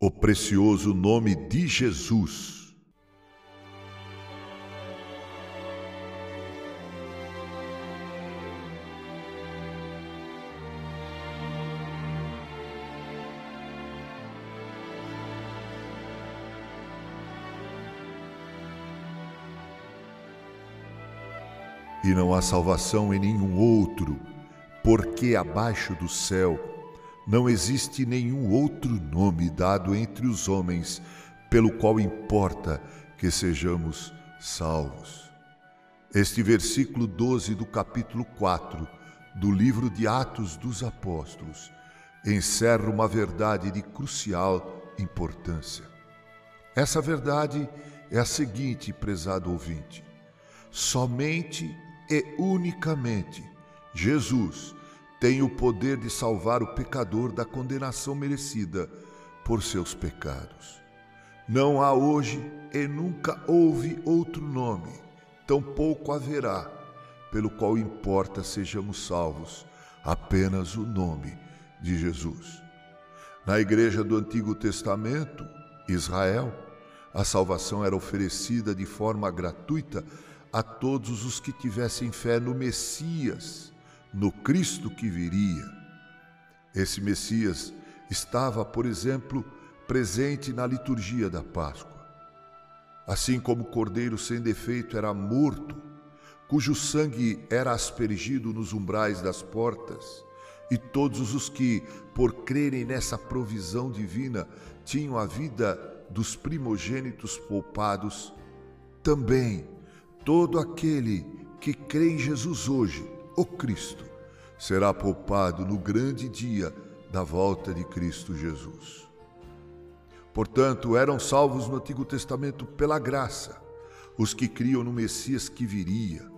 O precioso nome de Jesus. E não há salvação em nenhum outro, porque abaixo do céu não existe nenhum outro nome dado entre os homens pelo qual importa que sejamos salvos. Este versículo 12 do capítulo 4 do livro de Atos dos Apóstolos encerra uma verdade de crucial importância. Essa verdade é a seguinte, prezado ouvinte: somente e unicamente Jesus tem o poder de salvar o pecador da condenação merecida por seus pecados. Não há hoje e nunca houve outro nome, tampouco haverá, pelo qual importa sejamos salvos, apenas o nome de Jesus. Na igreja do Antigo Testamento, Israel, a salvação era oferecida de forma gratuita a todos os que tivessem fé no Messias, no Cristo que viria. Esse Messias estava, por exemplo, presente na liturgia da Páscoa. Assim como o cordeiro sem defeito era morto, cujo sangue era aspergido nos umbrais das portas, e todos os que, por crerem nessa provisão divina, tinham a vida dos primogênitos poupados, também todo aquele que crê em Jesus hoje o Cristo, será poupado no grande dia da volta de Cristo Jesus. Portanto, eram salvos no Antigo Testamento pela graça, os que criam no Messias que viria.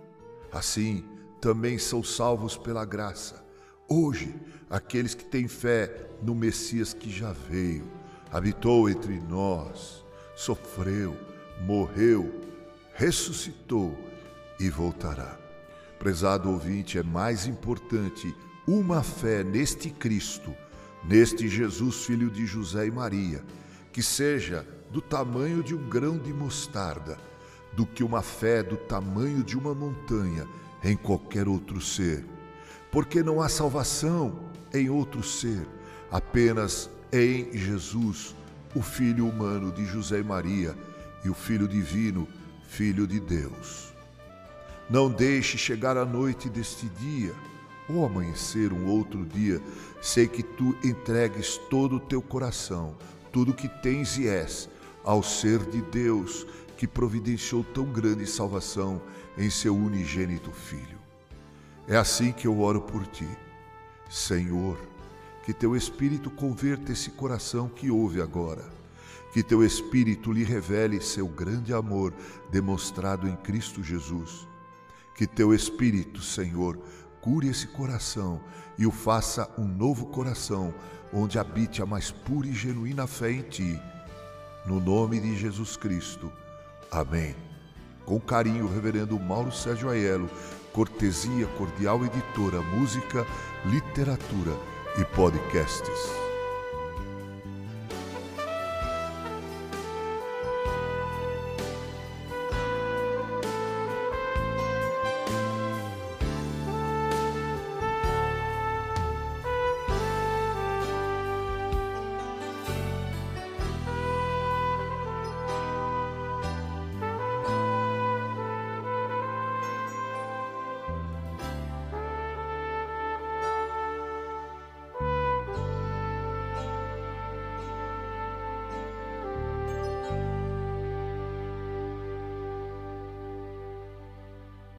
Assim, também são salvos pela graça. Hoje, aqueles que têm fé no Messias que já veio, habitou entre nós, sofreu, morreu, ressuscitou e voltará. Prezado ouvinte, é mais importante uma fé neste Cristo, neste Jesus, filho de José e Maria, que seja do tamanho de um grão de mostarda, do que uma fé do tamanho de uma montanha em qualquer outro ser. Porque não há salvação em outro ser, apenas em Jesus, o Filho humano de José e Maria e o Filho divino, Filho de Deus. Não deixe chegar a noite deste dia, ou amanhecer um outro dia, sei que tu entregues todo o teu coração, tudo que tens e és, ao ser de Deus que providenciou tão grande salvação em seu unigênito Filho. É assim que eu oro por ti. Senhor, que teu Espírito converta esse coração que ouve agora. Que teu Espírito lhe revele seu grande amor demonstrado em Cristo Jesus que teu Espírito, Senhor, cure esse coração e o faça um novo coração, onde habite a mais pura e genuína fé em Ti. No nome de Jesus Cristo. Amém. Com carinho, Reverendo Mauro Sérgio Aiello, cortesia cordial editora, música, literatura e podcasts.